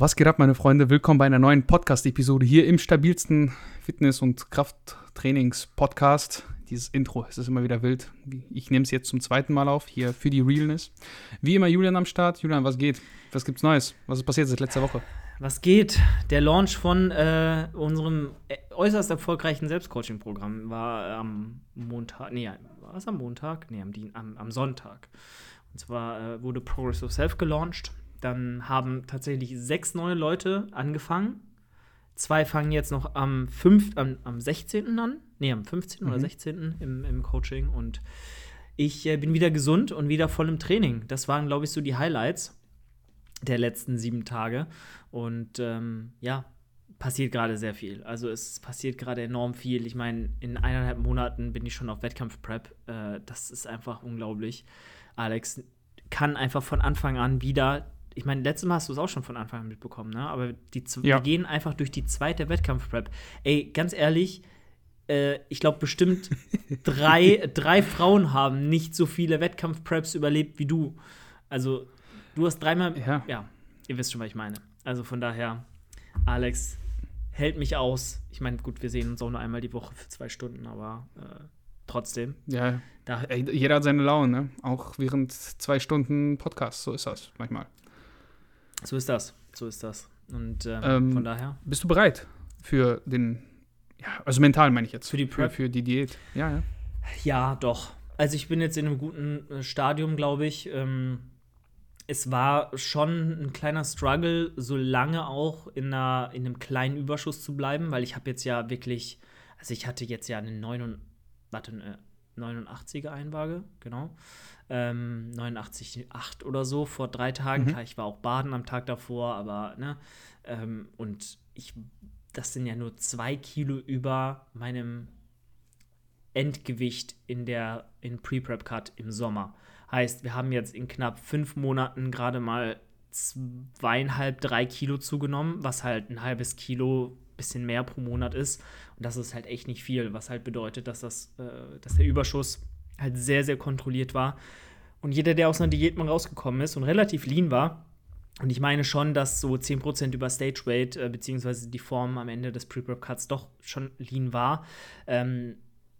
Was geht ab, meine Freunde? Willkommen bei einer neuen Podcast-Episode hier im stabilsten Fitness- und Krafttrainings-Podcast. Dieses Intro, es ist immer wieder wild. Ich nehme es jetzt zum zweiten Mal auf, hier für die Realness. Wie immer Julian am Start. Julian, was geht? Was gibt's Neues? Was ist passiert seit letzter Woche? Was geht? Der Launch von äh, unserem äußerst erfolgreichen Selbstcoaching-Programm war am Montag. Nee, war es am Montag? Nee, am, am, am Sonntag. Und zwar äh, wurde Progressive Self gelauncht. Dann haben tatsächlich sechs neue Leute angefangen. Zwei fangen jetzt noch am, 5, am, am 16. an. Nee, am 15. Mhm. oder 16. Im, im Coaching. Und ich äh, bin wieder gesund und wieder voll im Training. Das waren, glaube ich, so die Highlights der letzten sieben Tage. Und ähm, ja, passiert gerade sehr viel. Also es passiert gerade enorm viel. Ich meine, in eineinhalb Monaten bin ich schon auf Wettkampf-Prep. Äh, das ist einfach unglaublich. Alex kann einfach von Anfang an wieder ich meine, letztes Mal hast du es auch schon von Anfang an mitbekommen, ne? Aber die, ja. wir gehen einfach durch die zweite Wettkampf-Prep. Ey, ganz ehrlich, äh, ich glaube bestimmt drei, drei Frauen haben nicht so viele Wettkampf-Preps überlebt wie du. Also, du hast dreimal. Ja. ja, ihr wisst schon, was ich meine. Also von daher, Alex hält mich aus. Ich meine, gut, wir sehen uns auch nur einmal die Woche für zwei Stunden, aber äh, trotzdem. Ja, da, jeder hat seine Laune, ne? Auch während zwei Stunden Podcast, so ist das manchmal. So ist das. So ist das. Und ähm, ähm, von daher. Bist du bereit für den, ja, also mental meine ich jetzt. Für die Prep? Für, für die Diät. Ja, ja. Ja, doch. Also ich bin jetzt in einem guten äh, Stadium, glaube ich. Ähm, es war schon ein kleiner Struggle, so lange auch in, einer, in einem kleinen Überschuss zu bleiben, weil ich habe jetzt ja wirklich, also ich hatte jetzt ja eine 9, warte, eine 89er Einwaage, genau ähm, 89,8 oder so vor drei Tagen. Mhm. Ich war auch baden am Tag davor, aber, ne, ähm, und ich, das sind ja nur zwei Kilo über meinem Endgewicht in der, in Pre-Prep-Cut im Sommer. Heißt, wir haben jetzt in knapp fünf Monaten gerade mal zweieinhalb, drei Kilo zugenommen, was halt ein halbes Kilo bisschen mehr pro Monat ist. Und das ist halt echt nicht viel, was halt bedeutet, dass, das, äh, dass der Überschuss halt sehr, sehr kontrolliert war. Und jeder, der aus einer Diät mal rausgekommen ist und relativ lean war, und ich meine schon, dass so 10% über Stage Weight, äh, beziehungsweise die Form am Ende des Pre-Prep-Cuts doch schon lean war. Ähm,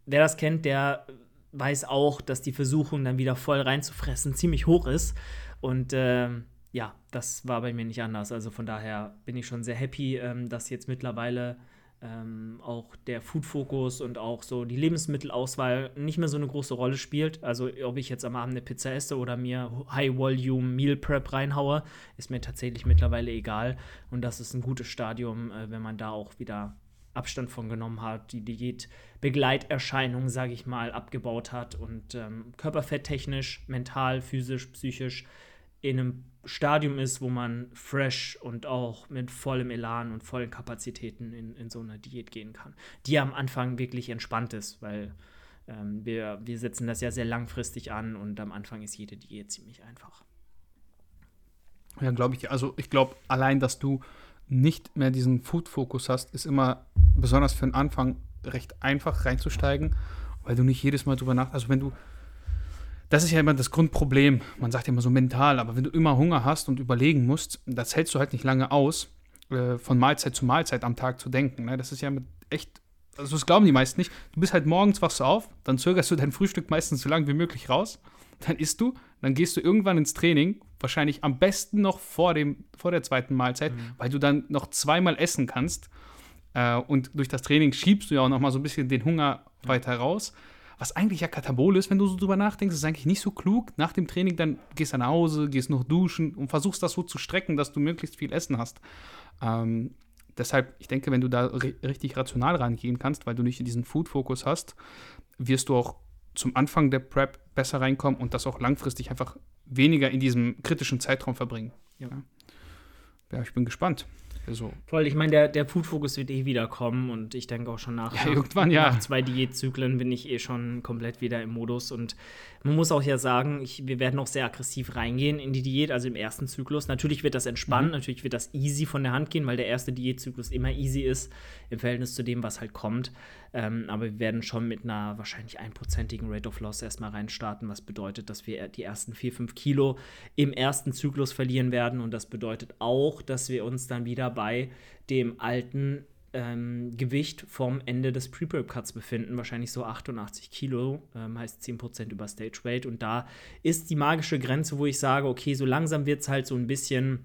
wer das kennt, der weiß auch, dass die Versuchung, dann wieder voll reinzufressen, ziemlich hoch ist. Und ähm, ja, das war bei mir nicht anders. Also von daher bin ich schon sehr happy, ähm, dass jetzt mittlerweile ähm, auch der Food-Fokus und auch so die Lebensmittelauswahl nicht mehr so eine große Rolle spielt. Also ob ich jetzt am Abend eine Pizza esse oder mir High-Volume Meal Prep reinhaue, ist mir tatsächlich mittlerweile egal. Und das ist ein gutes Stadium, äh, wenn man da auch wieder Abstand von genommen hat, die Diät-Begleiterscheinungen, sage ich mal, abgebaut hat und ähm, körperfetttechnisch, mental, physisch, psychisch in einem Stadium ist, wo man fresh und auch mit vollem Elan und vollen Kapazitäten in, in so eine Diät gehen kann. Die am Anfang wirklich entspannt ist, weil ähm, wir, wir setzen das ja sehr langfristig an und am Anfang ist jede Diät ziemlich einfach. Ja, glaube ich. Also ich glaube, allein, dass du nicht mehr diesen Food-Fokus hast, ist immer besonders für den Anfang recht einfach reinzusteigen, weil du nicht jedes Mal drüber nach. Also wenn du das ist ja immer das Grundproblem. Man sagt ja immer so mental, aber wenn du immer Hunger hast und überlegen musst, das hältst du halt nicht lange aus, äh, von Mahlzeit zu Mahlzeit am Tag zu denken. Ne? Das ist ja echt, also das glauben die meisten nicht. Du bist halt morgens, wachst du auf, dann zögerst du dein Frühstück meistens so lange wie möglich raus, dann isst du, dann gehst du irgendwann ins Training, wahrscheinlich am besten noch vor, dem, vor der zweiten Mahlzeit, mhm. weil du dann noch zweimal essen kannst. Äh, und durch das Training schiebst du ja auch noch mal so ein bisschen den Hunger weiter raus was eigentlich ja Katabol ist, wenn du so drüber nachdenkst, ist eigentlich nicht so klug. Nach dem Training dann gehst du nach Hause, gehst noch duschen und versuchst das so zu strecken, dass du möglichst viel Essen hast. Ähm, deshalb, ich denke, wenn du da richtig rational rangehen kannst, weil du nicht diesen Food-Fokus hast, wirst du auch zum Anfang der Prep besser reinkommen und das auch langfristig einfach weniger in diesem kritischen Zeitraum verbringen. Ja, ja ich bin gespannt. So. Voll, ich meine, der, der Food-Fokus wird eh wieder kommen und ich denke auch schon nach, Ja, irgendwann, ja. nach zwei Diätzyklen bin ich eh schon komplett wieder im Modus und man muss auch ja sagen, ich, wir werden auch sehr aggressiv reingehen in die Diät, also im ersten Zyklus. Natürlich wird das entspannen, natürlich wird das easy von der Hand gehen, weil der erste Diätzyklus immer easy ist im Verhältnis zu dem, was halt kommt. Ähm, aber wir werden schon mit einer wahrscheinlich einprozentigen Rate of Loss erstmal reinstarten, was bedeutet, dass wir die ersten 4, 5 Kilo im ersten Zyklus verlieren werden. Und das bedeutet auch, dass wir uns dann wieder bei dem alten ähm, Gewicht vom Ende des Pre-Prep-Cuts befinden, wahrscheinlich so 88 Kilo, ähm, heißt 10% über Stage Weight. Und da ist die magische Grenze, wo ich sage, okay, so langsam wird es halt so ein bisschen,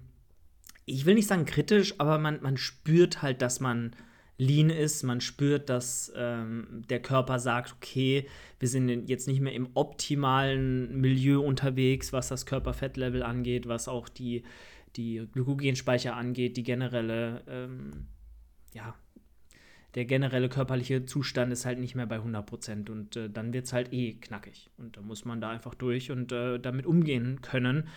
ich will nicht sagen kritisch, aber man, man spürt halt, dass man lean ist. Man spürt, dass ähm, der Körper sagt, okay, wir sind jetzt nicht mehr im optimalen Milieu unterwegs, was das Körperfettlevel angeht, was auch die, die Glykogenspeicher angeht, die generelle, ähm, ja, der generelle körperliche Zustand ist halt nicht mehr bei 100% und äh, dann wird es halt eh knackig. Und da muss man da einfach durch und äh, damit umgehen können.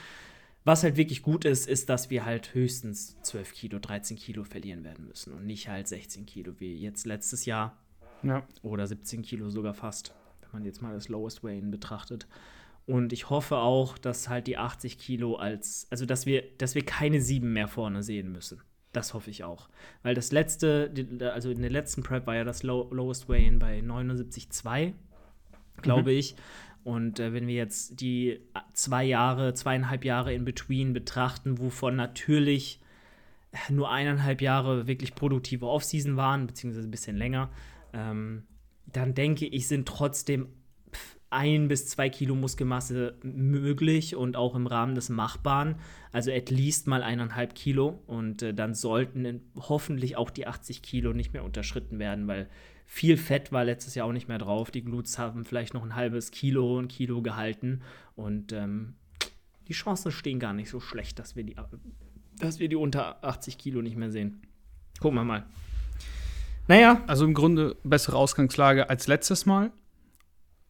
Was halt wirklich gut ist, ist, dass wir halt höchstens 12 Kilo, 13 Kilo verlieren werden müssen und nicht halt 16 Kilo wie jetzt letztes Jahr. Ja. Oder 17 Kilo sogar fast, wenn man jetzt mal das Lowest Weighing betrachtet. Und ich hoffe auch, dass halt die 80 Kilo als, also dass wir, dass wir keine 7 mehr vorne sehen müssen. Das hoffe ich auch. Weil das letzte, also in der letzten Prep war ja das Low, Lowest Weigh-In bei 79,2, glaube mhm. ich. Und äh, wenn wir jetzt die äh, zwei Jahre, zweieinhalb Jahre in Between betrachten, wovon natürlich nur eineinhalb Jahre wirklich produktive Offseason waren, beziehungsweise ein bisschen länger, ähm, dann denke ich, sind trotzdem ein bis zwei Kilo Muskelmasse möglich und auch im Rahmen des Machbaren. Also at least mal eineinhalb Kilo. Und äh, dann sollten hoffentlich auch die 80 Kilo nicht mehr unterschritten werden, weil viel Fett war letztes Jahr auch nicht mehr drauf. Die Glutes haben vielleicht noch ein halbes Kilo, ein Kilo gehalten. Und ähm, die Chancen stehen gar nicht so schlecht, dass wir, die, dass wir die unter 80 Kilo nicht mehr sehen. Gucken wir mal. Naja. Also im Grunde bessere Ausgangslage als letztes Mal.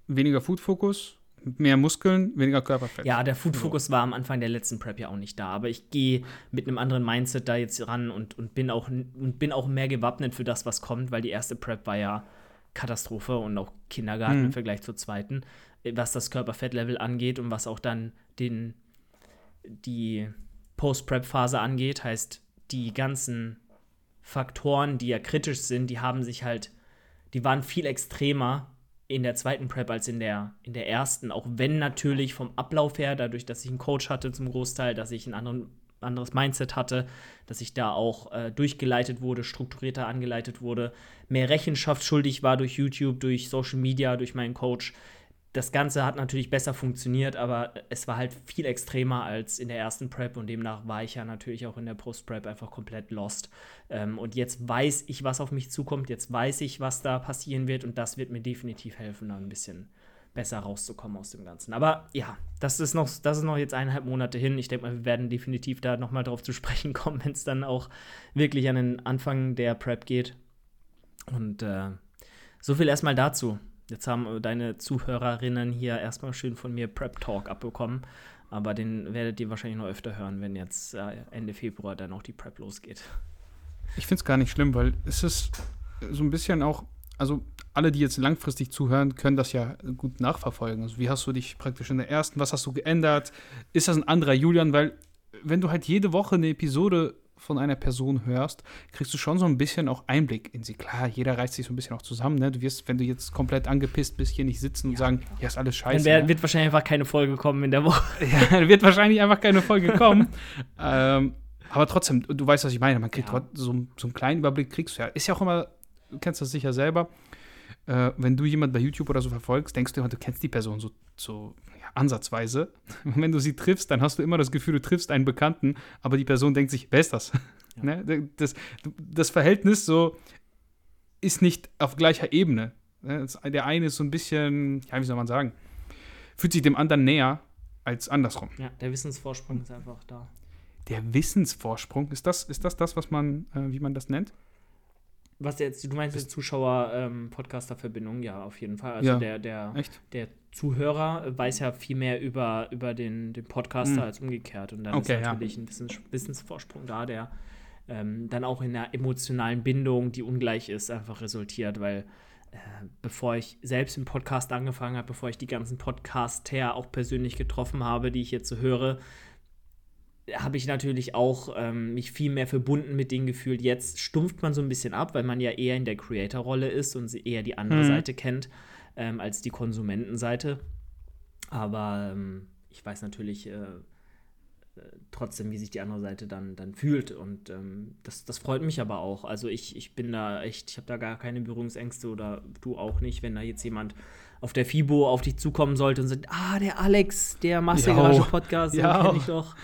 Weniger Food-Fokus, mehr Muskeln, weniger Körperfett. Ja, der Food-Fokus war am Anfang der letzten Prep ja auch nicht da. Aber ich gehe mit einem anderen Mindset da jetzt ran und, und, bin auch, und bin auch mehr gewappnet für das, was kommt, weil die erste Prep war ja Katastrophe und auch Kindergarten mhm. im Vergleich zur zweiten, was das Körperfettlevel angeht und was auch dann den, die Post-Prep-Phase angeht. Heißt, die ganzen Faktoren, die ja kritisch sind, die haben sich halt, die waren viel extremer in der zweiten Prep als in der, in der ersten. Auch wenn natürlich vom Ablauf her, dadurch, dass ich einen Coach hatte zum Großteil, dass ich ein anderen, anderes Mindset hatte, dass ich da auch äh, durchgeleitet wurde, strukturierter angeleitet wurde, mehr Rechenschaft schuldig war durch YouTube, durch Social Media, durch meinen Coach, das Ganze hat natürlich besser funktioniert, aber es war halt viel extremer als in der ersten Prep und demnach war ich ja natürlich auch in der Post-Prep einfach komplett lost. Ähm, und jetzt weiß ich, was auf mich zukommt, jetzt weiß ich, was da passieren wird und das wird mir definitiv helfen, da ein bisschen besser rauszukommen aus dem Ganzen. Aber ja, das ist noch, das ist noch jetzt eineinhalb Monate hin. Ich denke mal, wir werden definitiv da nochmal drauf zu sprechen kommen, wenn es dann auch wirklich an den Anfang der Prep geht. Und äh, so viel erstmal dazu. Jetzt haben deine Zuhörerinnen hier erstmal schön von mir Prep Talk abbekommen. Aber den werdet ihr wahrscheinlich noch öfter hören, wenn jetzt äh, Ende Februar dann auch die Prep losgeht. Ich finde es gar nicht schlimm, weil es ist so ein bisschen auch, also alle, die jetzt langfristig zuhören, können das ja gut nachverfolgen. Also wie hast du dich praktisch in der ersten, was hast du geändert? Ist das ein anderer Julian? Weil wenn du halt jede Woche eine Episode von einer Person hörst, kriegst du schon so ein bisschen auch Einblick in sie. Klar, jeder reißt sich so ein bisschen auch zusammen. Ne? Du wirst, wenn du jetzt komplett angepisst bist, hier nicht sitzen und ja. sagen, ja, ist alles scheiße. Dann ne? wird wahrscheinlich einfach keine Folge kommen in der Woche. ja, dann wird wahrscheinlich einfach keine Folge kommen. ähm, aber trotzdem, du weißt, was ich meine. Man kriegt ja. so, so einen kleinen Überblick, kriegst du ja. Ist ja auch immer, du kennst das sicher selber. Äh, wenn du jemanden bei YouTube oder so verfolgst, denkst du immer, du kennst die Person so, so ansatzweise. Und wenn du sie triffst, dann hast du immer das Gefühl, du triffst einen Bekannten, aber die Person denkt sich, wer ist das? Ja. ne? das, das Verhältnis so ist nicht auf gleicher Ebene. Ne? Der eine ist so ein bisschen, ja, wie soll man sagen, fühlt sich dem anderen näher als andersrum. Ja, der Wissensvorsprung ist einfach da. Der Wissensvorsprung, ist das, ist das das, was man, äh, wie man das nennt? Was jetzt, du meinst die Zuschauer-Podcaster-Verbindung, ähm, ja, auf jeden Fall. Also ja, der, der, echt? der Zuhörer weiß ja viel mehr über, über den, den Podcaster hm. als umgekehrt. Und dann okay, ist natürlich ja. ein Wissens, Wissensvorsprung da, der ähm, dann auch in einer emotionalen Bindung, die ungleich ist, einfach resultiert, weil äh, bevor ich selbst im Podcast angefangen habe, bevor ich die ganzen Podcaster auch persönlich getroffen habe, die ich jetzt so höre, habe ich natürlich auch ähm, mich viel mehr verbunden mit denen gefühlt. Jetzt stumpft man so ein bisschen ab, weil man ja eher in der Creator-Rolle ist und eher die andere mhm. Seite kennt ähm, als die Konsumentenseite. Aber ähm, ich weiß natürlich äh, äh, trotzdem, wie sich die andere Seite dann, dann fühlt. Und ähm, das, das freut mich aber auch. Also ich, ich bin da echt, ich habe da gar keine Berührungsängste oder du auch nicht, wenn da jetzt jemand auf der FIBO auf dich zukommen sollte und sagt, ah, der Alex, der Mastergarage-Podcast, den kenne ich doch.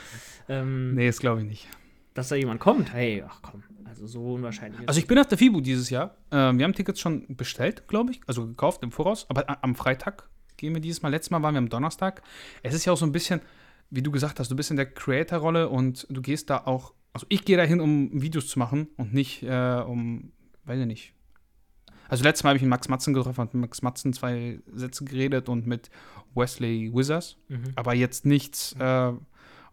Ähm, nee, das glaube ich nicht. Dass da jemand kommt, hey, ach komm, also so unwahrscheinlich. Also ich bin auf der FIBU dieses Jahr. Ähm, wir haben Tickets schon bestellt, glaube ich, also gekauft im Voraus, aber am Freitag gehen wir dieses Mal. Letztes Mal waren wir am Donnerstag. Es ist ja auch so ein bisschen, wie du gesagt hast, du bist in der Creator-Rolle und du gehst da auch, also ich gehe dahin, um Videos zu machen und nicht äh, um, weiß ich nicht. Also letztes Mal habe ich mit Max Matzen getroffen, und mit Max Matzen zwei Sätze geredet und mit Wesley Wizards, mhm. aber jetzt nichts, äh,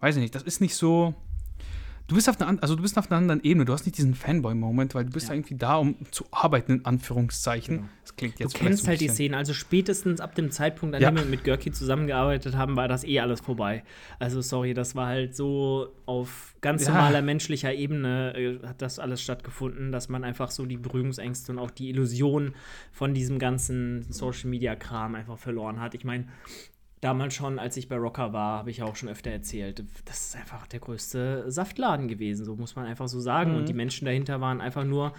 weiß ich nicht, das ist nicht so. Du bist auf einer, also du bist auf einer anderen Ebene. Du hast nicht diesen Fanboy-Moment, weil du bist ja. irgendwie da, um zu arbeiten, in Anführungszeichen. Genau. Das klingt jetzt Du kennst halt die Szene. Also spätestens ab dem Zeitpunkt, an ja. dem wir mit Görki zusammengearbeitet haben, war das eh alles vorbei. Also sorry, das war halt so auf ganz ja. normaler menschlicher Ebene äh, hat das alles stattgefunden, dass man einfach so die Berührungsängste und auch die Illusion von diesem ganzen Social-Media-Kram einfach verloren hat. Ich meine, damals schon, als ich bei Rocker war, habe ich auch schon öfter erzählt, das ist einfach der größte Saftladen gewesen, so muss man einfach so sagen. Mhm. Und die Menschen dahinter waren einfach nur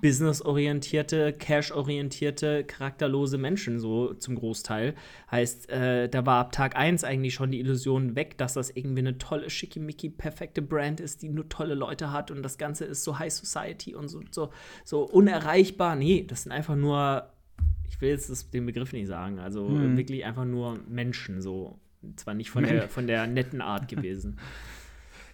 businessorientierte, cash-orientierte, charakterlose Menschen, so zum Großteil. Heißt, äh, da war ab Tag 1 eigentlich schon die Illusion weg, dass das irgendwie eine tolle, schickimicki, perfekte Brand ist, die nur tolle Leute hat und das Ganze ist so High Society und so, so, so unerreichbar. Nee, das sind einfach nur ich will jetzt den Begriff nicht sagen, also hm. wirklich einfach nur Menschen so. Zwar nicht von der, von der netten Art gewesen.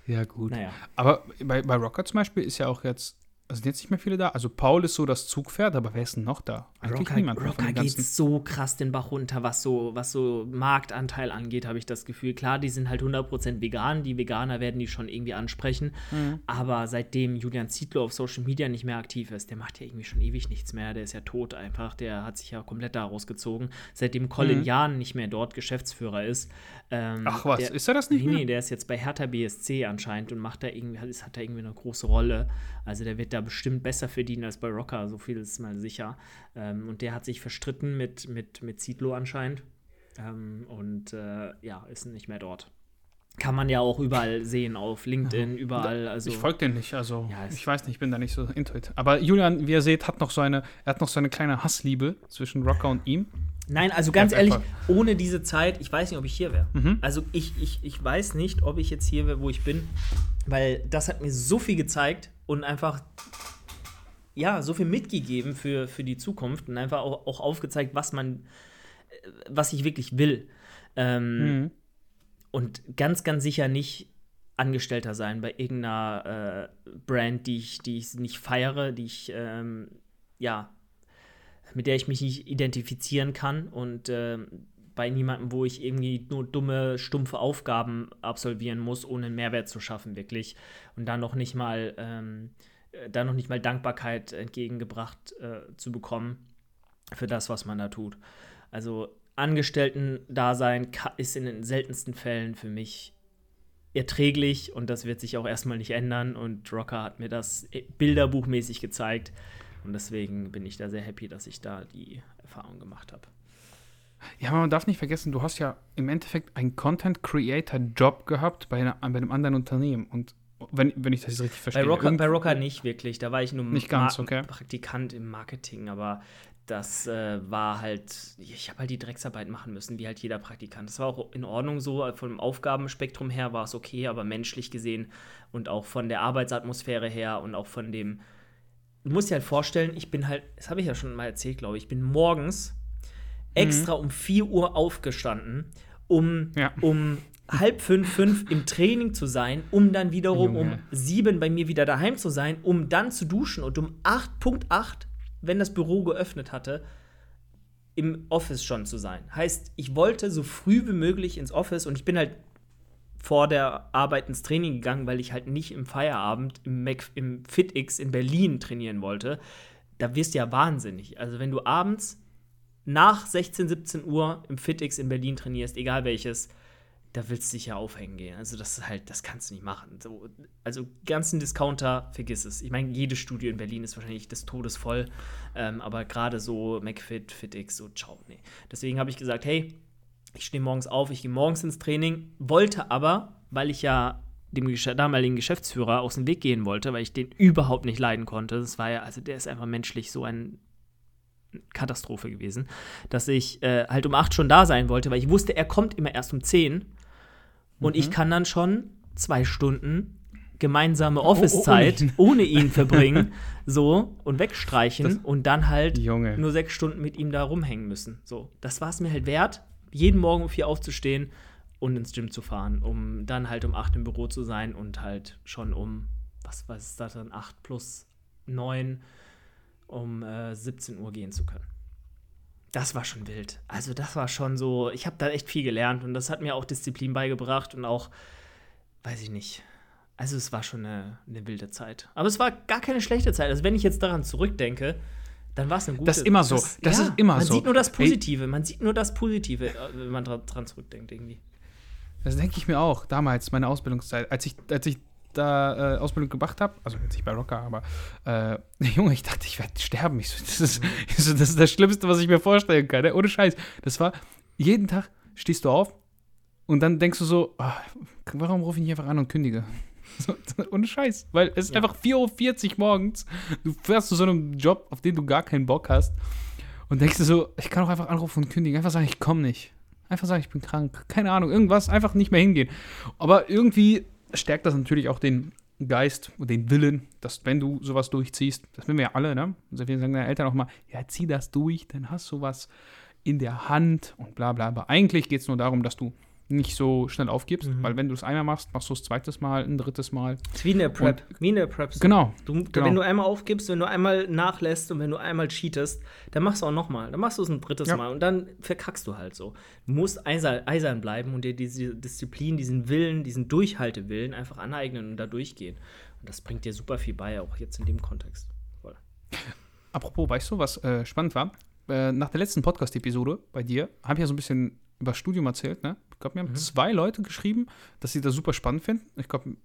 Ja, gut. Naja. Aber bei, bei Rocker zum Beispiel ist ja auch jetzt sind jetzt nicht mehr viele da. Also Paul ist so das Zugpferd, aber wer ist denn noch da? Eigentlich Rocker, niemand. Rocker geht so krass den Bach runter, was so, was so Marktanteil angeht, habe ich das Gefühl. Klar, die sind halt 100% vegan. Die Veganer werden die schon irgendwie ansprechen. Mhm. Aber seitdem Julian Zietlow auf Social Media nicht mehr aktiv ist, der macht ja irgendwie schon ewig nichts mehr. Der ist ja tot einfach. Der hat sich ja komplett daraus gezogen. Seitdem Colin mhm. Jahn nicht mehr dort Geschäftsführer ist. Ähm, Ach was, der, ist er das nicht nee, mehr? Nee, der ist jetzt bei Hertha BSC anscheinend und macht da irgendwie, hat da irgendwie eine große Rolle. Also der wird da bestimmt besser verdienen als bei Rocker, so viel ist mal sicher. Ähm, und der hat sich verstritten mit, mit, mit Zidlo anscheinend. Ähm, und äh, ja, ist nicht mehr dort. Kann man ja auch überall sehen, auf LinkedIn, überall. Also, ich folge den nicht, also ja, ich weiß nicht, ich bin da nicht so intuit. Aber Julian, wie ihr seht, hat noch so eine, er hat noch so eine kleine Hassliebe zwischen Rocker und ihm. Nein, also ganz ehrlich, ohne diese Zeit, ich weiß nicht, ob ich hier wäre. Mhm. Also ich, ich, ich weiß nicht, ob ich jetzt hier wäre, wo ich bin, weil das hat mir so viel gezeigt und einfach ja, so viel mitgegeben für, für die Zukunft und einfach auch, auch aufgezeigt, was man, äh, was ich wirklich will. Ähm, mhm. Und ganz, ganz sicher nicht Angestellter sein bei irgendeiner äh, Brand, die ich, die ich nicht feiere, die ich, ähm, ja, mit der ich mich nicht identifizieren kann und äh, bei niemandem, wo ich irgendwie nur dumme, stumpfe Aufgaben absolvieren muss, ohne einen Mehrwert zu schaffen, wirklich. Und dann noch nicht mal ähm, äh, da noch nicht mal Dankbarkeit entgegengebracht äh, zu bekommen für das, was man da tut. Also Angestellten-Dasein ist in den seltensten Fällen für mich erträglich und das wird sich auch erstmal nicht ändern. Und Rocker hat mir das bilderbuchmäßig gezeigt. Und deswegen bin ich da sehr happy, dass ich da die Erfahrung gemacht habe. Ja, aber man darf nicht vergessen, du hast ja im Endeffekt einen Content Creator Job gehabt bei, einer, bei einem anderen Unternehmen. Und wenn, wenn ich das jetzt richtig verstehe. Bei Rocker, bei Rocker nicht wirklich. Da war ich nur nicht ganz, okay. Praktikant im Marketing, aber das äh, war halt, ich habe halt die Drecksarbeit machen müssen, wie halt jeder Praktikant. Das war auch in Ordnung so, vom Aufgabenspektrum her war es okay, aber menschlich gesehen und auch von der Arbeitsatmosphäre her und auch von dem, du musst dir halt vorstellen, ich bin halt, das habe ich ja schon mal erzählt, glaube ich, ich bin morgens extra mhm. um 4 Uhr aufgestanden, um, ja. um halb fünf, fünf im Training zu sein, um dann wiederum Junge. um sieben bei mir wieder daheim zu sein, um dann zu duschen und um 8.8, wenn das Büro geöffnet hatte, im Office schon zu sein. Heißt, ich wollte so früh wie möglich ins Office und ich bin halt vor der Arbeit ins Training gegangen, weil ich halt nicht im Feierabend im, Mac, im FitX in Berlin trainieren wollte. Da wirst du ja wahnsinnig. Also, wenn du abends nach 16, 17 Uhr im FitX in Berlin trainierst, egal welches, da willst du dich ja aufhängen gehen. Also, das ist halt, das kannst du nicht machen. So, also, ganzen Discounter, vergiss es. Ich meine, jedes Studio in Berlin ist wahrscheinlich des Todes voll. Ähm, aber gerade so McFit, FitX, so, ciao, nee. Deswegen habe ich gesagt, hey, ich stehe morgens auf, ich gehe morgens ins Training, wollte aber, weil ich ja dem damaligen Geschäftsführer aus dem Weg gehen wollte, weil ich den überhaupt nicht leiden konnte. Das war ja, also der ist einfach menschlich so ein Katastrophe gewesen, dass ich äh, halt um 8 schon da sein wollte, weil ich wusste, er kommt immer erst um 10 und mhm. ich kann dann schon zwei Stunden gemeinsame oh, oh, Office-Zeit oh, ohne ihn verbringen, so und wegstreichen das, und dann halt Junge. nur sechs Stunden mit ihm da rumhängen müssen. So, das war es mir halt wert, jeden Morgen um vier aufzustehen und ins Gym zu fahren, um dann halt um acht im Büro zu sein und halt schon um, was, was ist dann, acht plus neun, um äh, 17 Uhr gehen zu können. Das war schon wild. Also das war schon so, ich habe da echt viel gelernt und das hat mir auch Disziplin beigebracht und auch, weiß ich nicht, also es war schon eine, eine wilde Zeit. Aber es war gar keine schlechte Zeit. Also wenn ich jetzt daran zurückdenke, dann war es eine gute. Das ist immer so. Das, das ja, ist immer man so. Man sieht nur das Positive. Man sieht nur das Positive, äh, wenn man dran, dran zurückdenkt irgendwie. Das denke ich mir auch. Damals, meine Ausbildungszeit, als ich, als ich da äh, Ausbildung gemacht habe, also jetzt nicht bei Rocker, aber äh, Junge, ich dachte, ich werde sterben. Ich so, das, ist, ich so, das ist das Schlimmste, was ich mir vorstellen kann. Ne? Ohne Scheiß. Das war, jeden Tag stehst du auf und dann denkst du so, oh, warum rufe ich nicht einfach an und kündige? Ohne Scheiß. Weil es ist ja. einfach 4.40 Uhr morgens. Du fährst zu so einem Job, auf den du gar keinen Bock hast. Und denkst du so, ich kann auch einfach anrufen und kündigen. Einfach sagen, ich komme nicht. Einfach sagen, ich bin krank. Keine Ahnung, irgendwas. Einfach nicht mehr hingehen. Aber irgendwie stärkt das natürlich auch den Geist und den Willen, dass wenn du sowas durchziehst, das wissen wir ja alle, ne? Also wir sagen deine Eltern auch mal, ja, zieh das durch, dann hast du was in der Hand und bla bla. Aber eigentlich geht es nur darum, dass du nicht so schnell aufgibst, mhm. weil wenn du es einmal machst, machst du es zweites Mal, ein drittes Mal. wie in der Prep. Und, wie in der Prep. Genau, du, genau. Wenn du einmal aufgibst, wenn du einmal nachlässt und wenn du einmal cheatest, dann machst du auch nochmal. Dann machst du es ein drittes ja. Mal und dann verkackst du halt so. Du musst eisern bleiben und dir diese Disziplin, diesen Willen, diesen Durchhaltewillen einfach aneignen und da durchgehen. Und das bringt dir super viel bei, auch jetzt in dem Kontext. Voll. Apropos, weißt du, was äh, spannend war? Äh, nach der letzten Podcast-Episode bei dir habe ich ja so ein bisschen über das Studium erzählt, ne? Ich glaube, mir haben mhm. zwei Leute geschrieben, dass sie das super spannend finden. Ich glaube,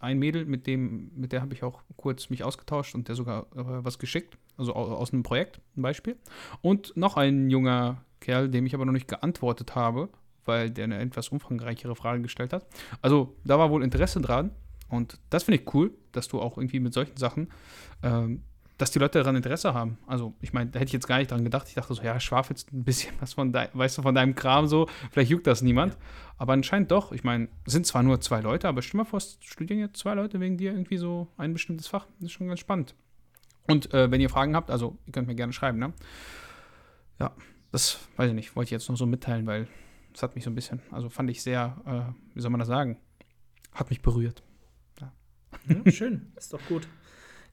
ein Mädel, mit dem, mit der habe ich auch kurz mich ausgetauscht und der sogar äh, was geschickt, also aus, aus einem Projekt, ein Beispiel. Und noch ein junger Kerl, dem ich aber noch nicht geantwortet habe, weil der eine etwas umfangreichere Frage gestellt hat. Also da war wohl Interesse dran. Und das finde ich cool, dass du auch irgendwie mit solchen Sachen ähm, dass die Leute daran Interesse haben. Also, ich meine, da hätte ich jetzt gar nicht dran gedacht. Ich dachte so, ja, schwafelst ein bisschen was von deinem, weißt du, von deinem Kram so, vielleicht juckt das niemand. Ja. Aber anscheinend doch. Ich meine, sind zwar nur zwei Leute, aber stell mal vor, es studieren jetzt zwei Leute wegen dir irgendwie so ein bestimmtes Fach. Das ist schon ganz spannend. Und äh, wenn ihr Fragen habt, also ihr könnt mir gerne schreiben, ne? Ja, das weiß ich nicht, wollte ich jetzt noch so mitteilen, weil es hat mich so ein bisschen, also fand ich sehr, äh, wie soll man das sagen, hat mich berührt. Ja. ja schön, ist doch gut.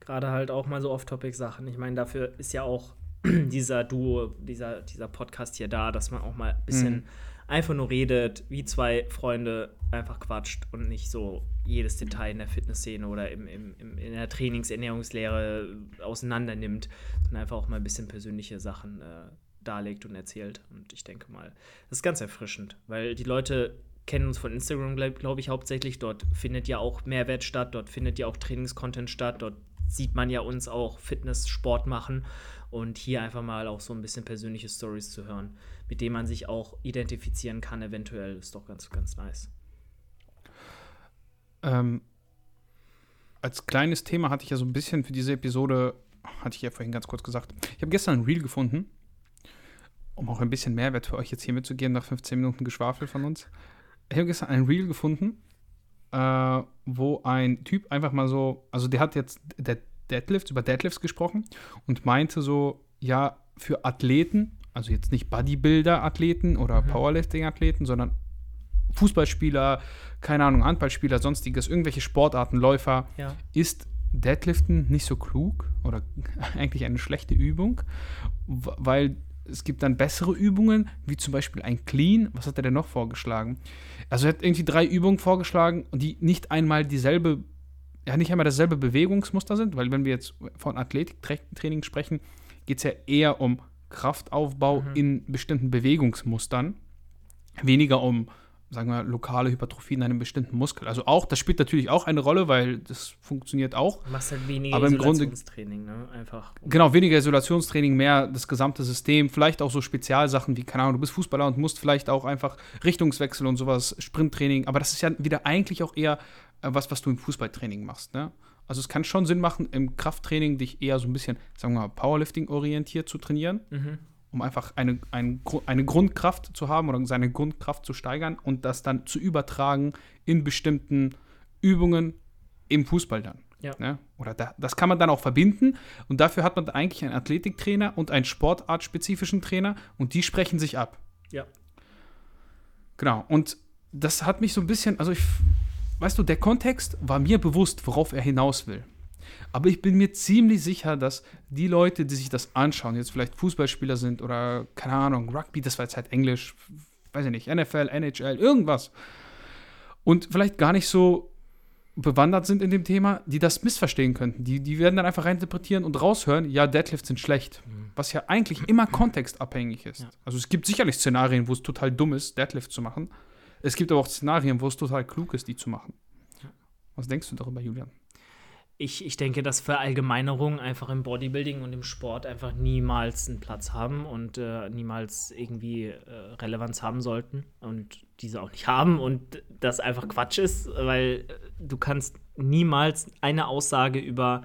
Gerade halt auch mal so Off-Topic-Sachen. Ich meine, dafür ist ja auch dieser Duo, dieser, dieser Podcast hier da, dass man auch mal ein bisschen mhm. einfach nur redet, wie zwei Freunde einfach quatscht und nicht so jedes Detail in der Fitnessszene oder im, im, im, in der Trainings-Ernährungslehre auseinander nimmt, sondern einfach auch mal ein bisschen persönliche Sachen äh, darlegt und erzählt. Und ich denke mal, das ist ganz erfrischend, weil die Leute kennen uns von Instagram, glaube glaub ich, hauptsächlich. Dort findet ja auch Mehrwert statt, dort findet ja auch Trainingscontent statt, dort sieht man ja uns auch Fitness, Sport machen und hier einfach mal auch so ein bisschen persönliche Stories zu hören, mit denen man sich auch identifizieren kann, eventuell, ist doch ganz, ganz nice. Ähm, als kleines Thema hatte ich ja so ein bisschen für diese Episode, hatte ich ja vorhin ganz kurz gesagt, ich habe gestern ein Reel gefunden, um auch ein bisschen Mehrwert für euch jetzt hier mitzugeben, nach 15 Minuten Geschwafel von uns. Ich habe gestern ein Reel gefunden, äh, wo ein Typ einfach mal so, also der hat jetzt der Deadlifts, über Deadlifts gesprochen und meinte so, ja, für Athleten, also jetzt nicht Bodybuilder-Athleten oder mhm. Powerlifting-Athleten, sondern Fußballspieler, keine Ahnung, Handballspieler, sonstiges, irgendwelche Sportarten, Läufer, ja. ist Deadliften nicht so klug oder eigentlich eine schlechte Übung, weil es gibt dann bessere Übungen, wie zum Beispiel ein Clean. Was hat er denn noch vorgeschlagen? Also er hat irgendwie drei Übungen vorgeschlagen, die nicht einmal dieselbe, ja, nicht einmal dasselbe Bewegungsmuster sind, weil wenn wir jetzt von Athletiktraining sprechen, geht es ja eher um Kraftaufbau mhm. in bestimmten Bewegungsmustern, weniger um sagen wir, lokale Hypertrophie in einem bestimmten Muskel. Also auch, das spielt natürlich auch eine Rolle, weil das funktioniert auch. Du machst halt weniger aber im Isolationstraining, ne? Einfach. Genau, weniger Isolationstraining, mehr das gesamte System, vielleicht auch so Spezialsachen wie, keine Ahnung, du bist Fußballer und musst vielleicht auch einfach Richtungswechsel und sowas, Sprinttraining, aber das ist ja wieder eigentlich auch eher äh, was, was du im Fußballtraining machst, ne? Also es kann schon Sinn machen, im Krafttraining dich eher so ein bisschen, sagen wir mal, Powerlifting-orientiert zu trainieren. Mhm um einfach eine, eine, eine Grundkraft zu haben oder seine Grundkraft zu steigern und das dann zu übertragen in bestimmten Übungen im Fußball dann. Ja. Ne? Oder da, das kann man dann auch verbinden und dafür hat man eigentlich einen Athletiktrainer und einen sportartspezifischen Trainer und die sprechen sich ab. Ja. Genau. Und das hat mich so ein bisschen, also ich, weißt du, der Kontext war mir bewusst, worauf er hinaus will. Aber ich bin mir ziemlich sicher, dass die Leute, die sich das anschauen, jetzt vielleicht Fußballspieler sind oder, keine Ahnung, Rugby, das war jetzt halt Englisch, weiß ich nicht, NFL, NHL, irgendwas. Und vielleicht gar nicht so bewandert sind in dem Thema, die das missverstehen könnten. Die, die werden dann einfach reininterpretieren und raushören, ja, Deadlifts sind schlecht. Was ja eigentlich immer kontextabhängig ist. Ja. Also es gibt sicherlich Szenarien, wo es total dumm ist, Deadlifts zu machen. Es gibt aber auch Szenarien, wo es total klug ist, die zu machen. Was denkst du darüber, Julian? Ich, ich denke, dass Verallgemeinerungen einfach im Bodybuilding und im Sport einfach niemals einen Platz haben und äh, niemals irgendwie äh, Relevanz haben sollten und diese auch nicht haben und das einfach Quatsch ist, weil äh, du kannst niemals eine Aussage über,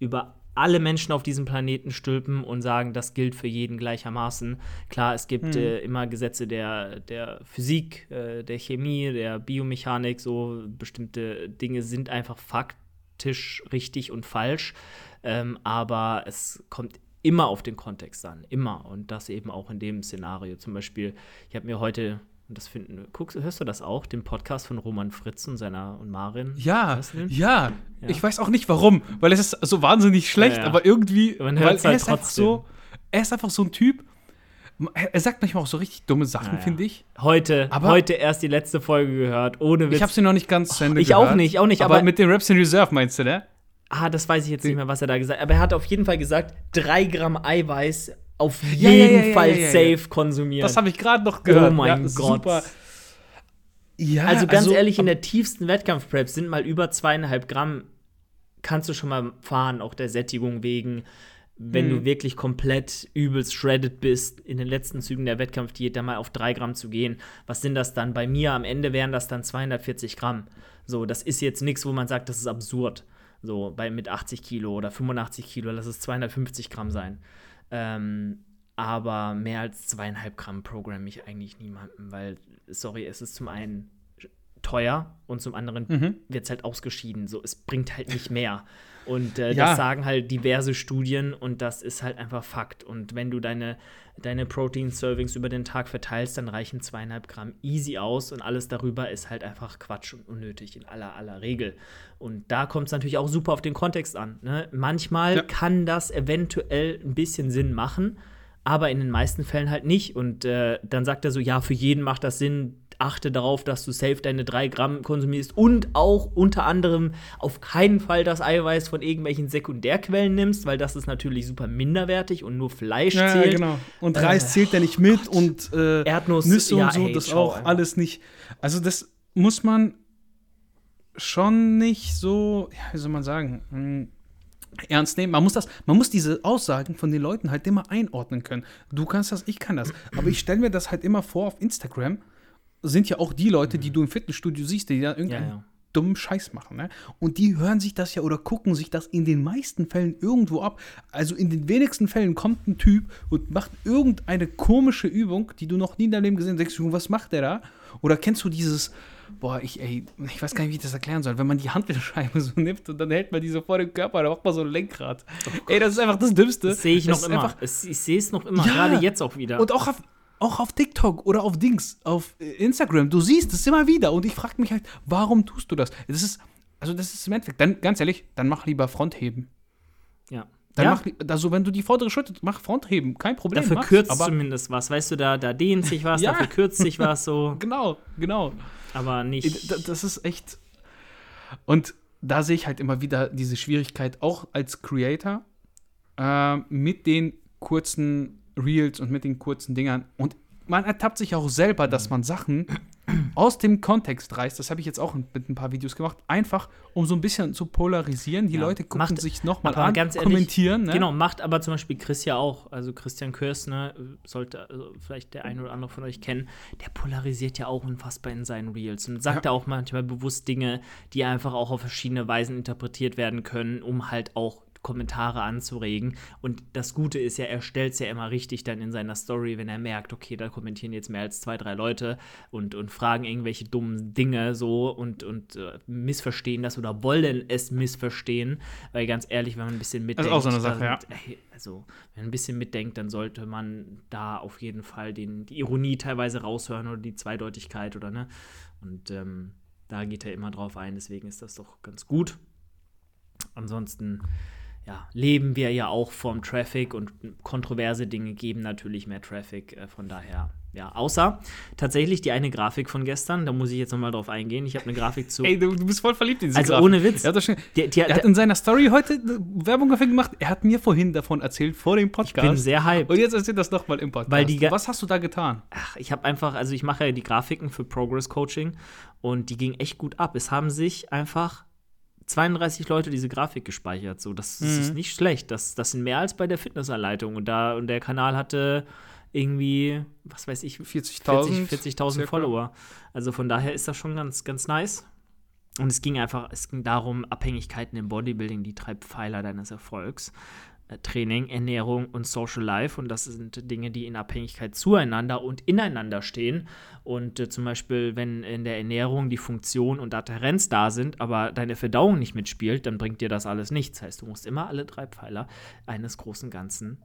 über alle Menschen auf diesem Planeten stülpen und sagen, das gilt für jeden gleichermaßen. Klar, es gibt hm. äh, immer Gesetze der, der Physik, äh, der Chemie, der Biomechanik, so bestimmte Dinge sind einfach Fakt Tisch richtig und falsch. Ähm, aber es kommt immer auf den Kontext an, immer. Und das eben auch in dem Szenario. Zum Beispiel, ich habe mir heute, und das finden, guckst, hörst du das auch, den Podcast von Roman Fritz und seiner und Marin? Ja, ja, ja, Ich weiß auch nicht warum, weil es ist so wahnsinnig schlecht, ja, ja. aber irgendwie, Man weil er halt ist einfach so, er ist einfach so ein Typ. Er sagt manchmal auch so richtig dumme Sachen, finde ich. Heute, aber heute erst die letzte Folge gehört, ohne Witz. Ich habe sie noch nicht ganz zu Ende Ich gehört, auch nicht, auch nicht. Aber, aber mit den Raps in Reserve meinst du, ne? Ah, das weiß ich jetzt nicht mehr, was er da gesagt hat. Aber er hat auf jeden Fall gesagt, drei Gramm Eiweiß auf jeden ja, ja, Fall safe konsumieren. Das habe ich gerade noch gehört. Oh mein Gott. Super. Ja, also ganz also, ehrlich, in der tiefsten Wettkampfprep sind mal über zweieinhalb Gramm, kannst du schon mal fahren, auch der Sättigung wegen. Wenn hm. du wirklich komplett übelst shredded bist, in den letzten Zügen der Wettkampfdiät da mal auf drei Gramm zu gehen, was sind das dann? Bei mir am Ende wären das dann 240 Gramm. So, das ist jetzt nichts, wo man sagt, das ist absurd. So, bei, mit 80 Kilo oder 85 Kilo, lass es 250 Gramm sein. Ähm, aber mehr als zweieinhalb Gramm programme ich eigentlich niemanden, weil, sorry, es ist zum einen teuer und zum anderen mhm. wird es halt ausgeschieden. So, es bringt halt nicht mehr. Und äh, ja. das sagen halt diverse Studien und das ist halt einfach Fakt. Und wenn du deine, deine Protein-Servings über den Tag verteilst, dann reichen zweieinhalb Gramm easy aus und alles darüber ist halt einfach Quatsch und unnötig in aller, aller Regel. Und da kommt es natürlich auch super auf den Kontext an. Ne? Manchmal ja. kann das eventuell ein bisschen Sinn machen, aber in den meisten Fällen halt nicht. Und äh, dann sagt er so, ja, für jeden macht das Sinn, achte darauf, dass du safe deine 3 Gramm konsumierst und auch unter anderem auf keinen Fall das Eiweiß von irgendwelchen Sekundärquellen nimmst, weil das ist natürlich super minderwertig und nur Fleisch ja, zählt. Ja, genau. Und Reis äh, zählt ja nicht mit Gott. und äh, Erdnuss, Nüsse ja, und so, hey, das auch einfach. alles nicht. Also das muss man schon nicht so, ja, wie soll man sagen, hm, ernst nehmen. Man muss das, man muss diese Aussagen von den Leuten halt immer einordnen können. Du kannst das, ich kann das. Aber ich stelle mir das halt immer vor auf Instagram sind ja auch die Leute, die mhm. du im Fitnessstudio siehst, die da irgendeinen ja, ja. dummen Scheiß machen. Ne? Und die hören sich das ja oder gucken sich das in den meisten Fällen irgendwo ab. Also in den wenigsten Fällen kommt ein Typ und macht irgendeine komische Übung, die du noch nie in deinem Leben gesehen hast. Denkst du, was macht der da? Oder kennst du dieses, boah, ich, ey, ich weiß gar nicht, wie ich das erklären soll, wenn man die Handwillenscheibe so nimmt und dann hält man die so vor dem Körper, dann macht man so ein Lenkrad. Oh ey, das ist einfach das Dümmste. Sehe ich das noch immer. Einfach, ich sehe es noch immer, gerade jetzt auch wieder. Und auch auf, auch auf TikTok oder auf Dings, auf äh, Instagram, du siehst es immer wieder und ich frage mich halt, warum tust du das? Das ist, also das ist im Endeffekt, dann ganz ehrlich, dann mach lieber Frontheben. Ja. Dann Ja. mach, also wenn du die vordere Schulter, mach Frontheben, kein Problem. Dafür mach's, kürzt aber zumindest was. Weißt du, da, da dehnt sich was, Ja. dafür kürzt sich was so. Genau, genau. Aber nicht. Da- Das ist echt. Und da sehe ich halt immer wieder diese Schwierigkeit, auch als Creator, äh, mit den kurzen Reels und mit den kurzen Dingern. Und man ertappt sich auch selber, dass man Sachen aus dem Kontext reißt. Das habe ich jetzt auch mit ein paar Videos gemacht. Einfach, um so ein bisschen zu polarisieren. Die Ja, Leute gucken macht- sich nochmal an, ganz ehrlich, kommentieren. Ne? Genau, macht aber zum Beispiel Chris ja auch. Also Christian Körs, ne, sollte also vielleicht der eine oder andere von euch kennen, der polarisiert ja auch unfassbar in seinen Reels und sagt ja auch manchmal bewusst Dinge, die einfach auch auf verschiedene Weisen interpretiert werden können, um halt auch Kommentare anzuregen. Und das Gute ist ja, er stellt es ja immer richtig dann in seiner Story, wenn er merkt, okay, da kommentieren jetzt mehr als zwei, drei Leute und, und fragen irgendwelche dummen Dinge so und, und äh, missverstehen das oder wollen es missverstehen. Weil ganz ehrlich, wenn man ein bisschen mitdenkt, ist auch so eine Sache, da ja. ey, also, wenn man ein bisschen mitdenkt, dann sollte man da auf jeden Fall den, die Ironie teilweise raushören oder die Zweideutigkeit oder ne. Und ähm, da geht er immer drauf ein, deswegen ist das doch ganz gut. Ansonsten, ja, leben wir ja auch vom Traffic und kontroverse Dinge geben natürlich mehr Traffic. Äh, von daher, ja, außer tatsächlich die eine Grafik von gestern, da muss ich jetzt nochmal drauf eingehen. Ich habe eine Grafik zu. Ey, du, du bist voll verliebt in diese Also Grafik. ohne Witz. Er hat, schon, Die- die- er hat in seiner Story heute Werbung dafür gemacht. Er hat mir vorhin davon erzählt, vor dem Podcast. bin sehr hyped. Und jetzt erzählt das nochmal im Podcast. Weil die Was hast du da getan? Ach, ich habe einfach, also ich mache ja die Grafiken für Progress Coaching und die ging echt gut ab. Es haben sich einfach 32 Leute diese Grafik gespeichert. So, das, das ist nicht schlecht. Das, das sind mehr als bei der Fitnessanleitung. Und da und der Kanal hatte irgendwie, was weiß ich, 40.000 40 40.000 circa. Follower. Also von daher ist das schon ganz, ganz nice. Und es ging einfach, es ging darum, Abhängigkeiten im Bodybuilding, die drei Pfeiler deines Erfolgs. Äh, Training, Ernährung und Social Life. Und das sind Dinge, die in Abhängigkeit zueinander und ineinander stehen. Und äh, zum Beispiel, wenn in der Ernährung die Funktion und Adherenz da sind, aber deine Verdauung nicht mitspielt, dann bringt dir das alles nichts. heißt, du musst immer alle drei Pfeiler eines großen Ganzen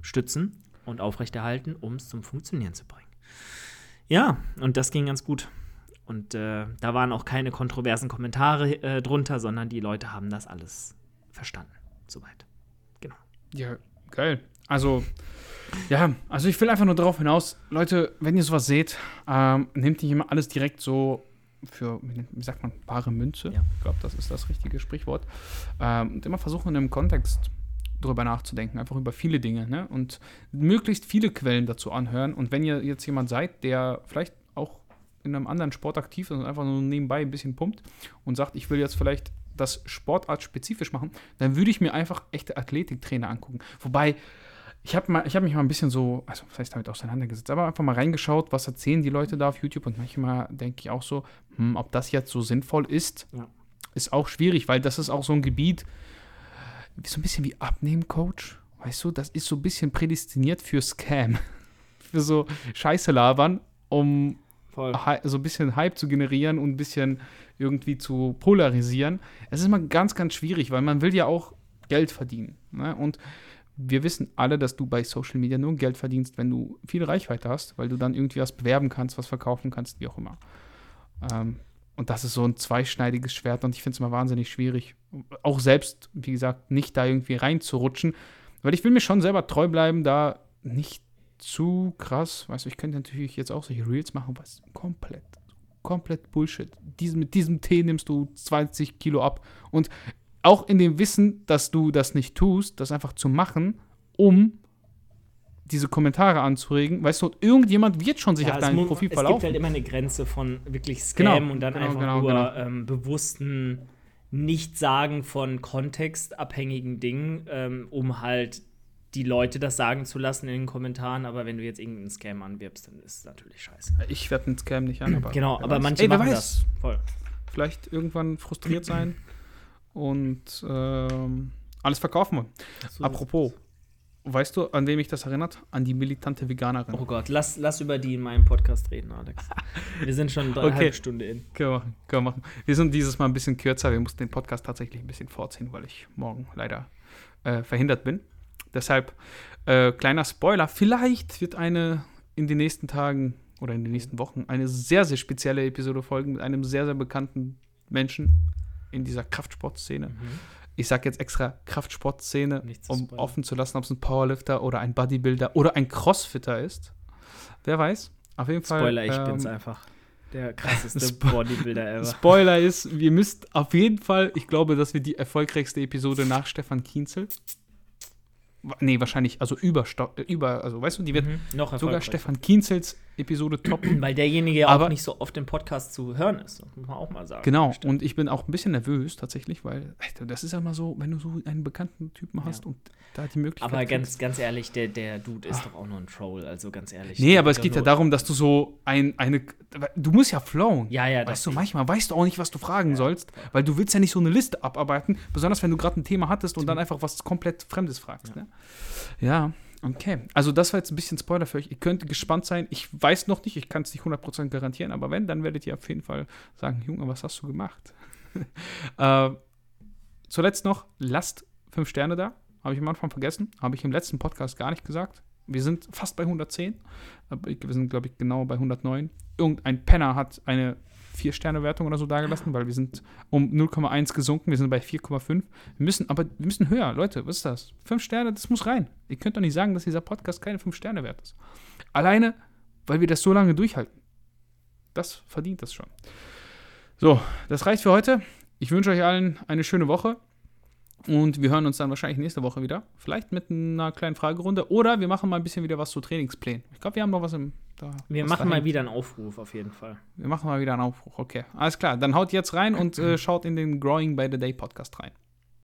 stützen und aufrechterhalten, um es zum Funktionieren zu bringen. Ja, und das ging ganz gut. Und äh, da waren auch keine kontroversen Kommentare äh, drunter, sondern die Leute haben das alles verstanden. Soweit. Ja, geil. Also, ja, also ich will einfach nur darauf hinaus, Leute, wenn ihr sowas seht, ähm, nehmt nicht immer alles direkt so für, wie sagt man, bare Münze. Ja. Ich glaube, das ist das richtige Sprichwort. Ähm, und immer versuchen, im Kontext drüber nachzudenken, einfach über viele Dinge, ne? Und möglichst viele Quellen dazu anhören. Und wenn ihr jetzt jemand seid, der vielleicht auch in einem anderen Sport aktiv ist und einfach nur nebenbei ein bisschen pumpt und sagt, ich will jetzt vielleicht das Sportart spezifisch machen, dann würde ich mir einfach echte Athletiktrainer angucken. Wobei, ich habe hab mich mal ein bisschen so, also was heißt damit auseinandergesetzt, aber einfach mal reingeschaut, was erzählen die Leute da auf YouTube und manchmal denke ich auch so, hm, ob das jetzt so sinnvoll ist, Ja. ist auch schwierig, weil das ist auch so ein Gebiet, so ein bisschen wie Abnehmen-Coach, weißt du, das ist so ein bisschen prädestiniert für Scam, für so Scheiße labern, um Voll. So ein bisschen Hype zu generieren und ein bisschen irgendwie zu polarisieren. Es ist immer ganz, ganz schwierig, weil man will ja auch Geld verdienen. Ne? Und wir wissen alle, dass du bei Social Media nur Geld verdienst, wenn du viel Reichweite hast, weil du dann irgendwie was bewerben kannst, was verkaufen kannst, wie auch immer. Ähm, und das ist so ein zweischneidiges Schwert und ich finde es immer wahnsinnig schwierig, auch selbst, wie gesagt, nicht da irgendwie reinzurutschen, weil ich will mir schon selber treu bleiben, da nicht zu krass, weißt du, ich könnte natürlich jetzt auch solche Reels machen, was komplett, komplett Bullshit. Dies, mit diesem Tee nimmst du 20 Kilo ab und auch in dem Wissen, dass du das nicht tust, das einfach zu machen, um diese Kommentare anzuregen, weißt du, irgendjemand wird schon sich Ja, auf es dein Profil es verlaufen. gibt halt immer eine Grenze von wirklich Scam Genau, und dann genau, einfach genau, nur genau. Ähm, bewussten Nichtsagen von kontextabhängigen Dingen, ähm, um halt die Leute das sagen zu lassen in den Kommentaren. Aber wenn du jetzt irgendeinen Scam anwirbst, dann ist es natürlich scheiße. ich werde den Scam nicht an, aber Genau, aber weiß. manche Ey, machen weiß, das. Voll. vielleicht irgendwann frustriert sein und ähm, alles verkaufen wollen. Apropos, weißt du, an wem mich das erinnert? An die militante Veganerin. Oh Gott, lass, lass über die in meinem Podcast reden, Alex. Wir sind schon eine Okay. halbe Stunde in. Können wir machen, können wir machen. Wir sind dieses Mal ein bisschen kürzer. Wir mussten den Podcast tatsächlich ein bisschen vorziehen, weil ich morgen leider äh, verhindert bin. Deshalb, äh, kleiner Spoiler, vielleicht wird eine in den nächsten Tagen oder in den nächsten Wochen eine sehr, sehr spezielle Episode folgen mit einem sehr, sehr bekannten Menschen in dieser Kraftsportszene. ich sage jetzt extra Kraftsportszene, um spoilern. offen zu lassen, ob es ein Powerlifter oder ein Bodybuilder oder ein Crossfitter ist. Wer weiß. Auf jeden Fall. Spoiler, ich ähm, bin's einfach. Der krasseste Spo- Bodybuilder ever. Spoiler ist, ihr müsst auf jeden Fall, ich glaube, dass wir die erfolgreichste Episode nach Stefan Kienzel. Nee, wahrscheinlich, also über, äh, über also weißt du, die wird Mhm, noch sogar. Stefan Kienzels Episode toppen. Weil derjenige ja auch nicht so oft im Podcast zu hören ist. Das muss man auch mal sagen. Genau, und ich bin auch ein bisschen nervös tatsächlich, weil Alter, das ist ja mal so, wenn du so einen bekannten Typen hast und da die Möglichkeit Aber kriegst. ganz, ganz ehrlich, der, der Dude ist doch auch nur ein Troll, also ganz ehrlich. Nee, aber es geht ja darum, dass du so ein, eine. Du musst ja flowen. Ja, ja, das Weißt du, manchmal weißt du auch nicht, was du fragen sollst, weil du willst ja nicht so eine Liste abarbeiten, besonders wenn du gerade ein Thema hattest und dann einfach was komplett Fremdes fragst. Ja. Ne? ja, okay. Also das war jetzt ein bisschen Spoiler für euch. Ihr könnt gespannt sein. Ich weiß noch nicht, ich kann es nicht 100% garantieren, aber wenn, dann werdet ihr auf jeden Fall sagen, Junge, was hast du gemacht? äh, zuletzt noch, lasst fünf Sterne da. Habe ich am Anfang vergessen. Habe ich im letzten Podcast gar nicht gesagt. Wir sind fast bei 110. Aber ich- Wir sind, glaube ich, genau bei 109. Irgendein Penner hat eine 4-Sterne-Wertung oder so dagelassen, weil wir sind um 0,1 gesunken. Wir sind bei 4,5. Wir müssen, aber wir müssen höher. Leute, was ist das? 5 Sterne, das muss rein. Ihr könnt doch nicht sagen, dass dieser Podcast keine 5 Sterne wert ist. Alleine, weil wir das so lange durchhalten. Das verdient das schon. So, das reicht für heute. Ich wünsche euch allen eine schöne Woche. Und wir hören uns dann wahrscheinlich nächste Woche wieder. Vielleicht mit einer kleinen Fragerunde. Oder wir machen mal ein bisschen wieder was zu Trainingsplänen. Ich glaube, wir haben noch was im. Da, Wir was machen da mal wieder einen Aufruf auf jeden Fall. Wir machen mal wieder einen Aufbruch. Okay, alles klar. Dann haut jetzt rein und äh, schaut in den Growing by the Day Podcast rein.